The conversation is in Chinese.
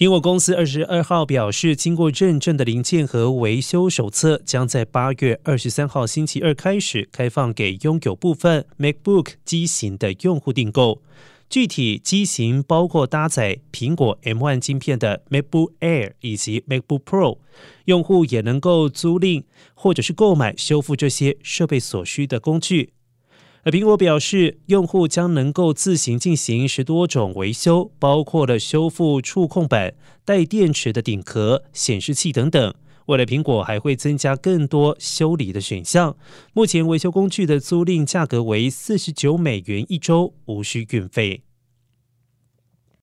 苹果公司二十二号表示，经过认证的零件和维修手册将在八月二十三号星期二开始开放给拥有部分 MacBook 机型的用户订购。具体机型包括搭载苹果 M1 芯片的 MacBook Air 以及 MacBook Pro，用户也能够租赁或者是购买修复这些设备所需的工具。而苹果表示，用户将能够自行进行十多种维修，包括了修复触控板、带电池的顶壳、显示器等等。未来苹果还会增加更多修理的选项。目前维修工具的租赁价格为四十九美元一周，无需运费。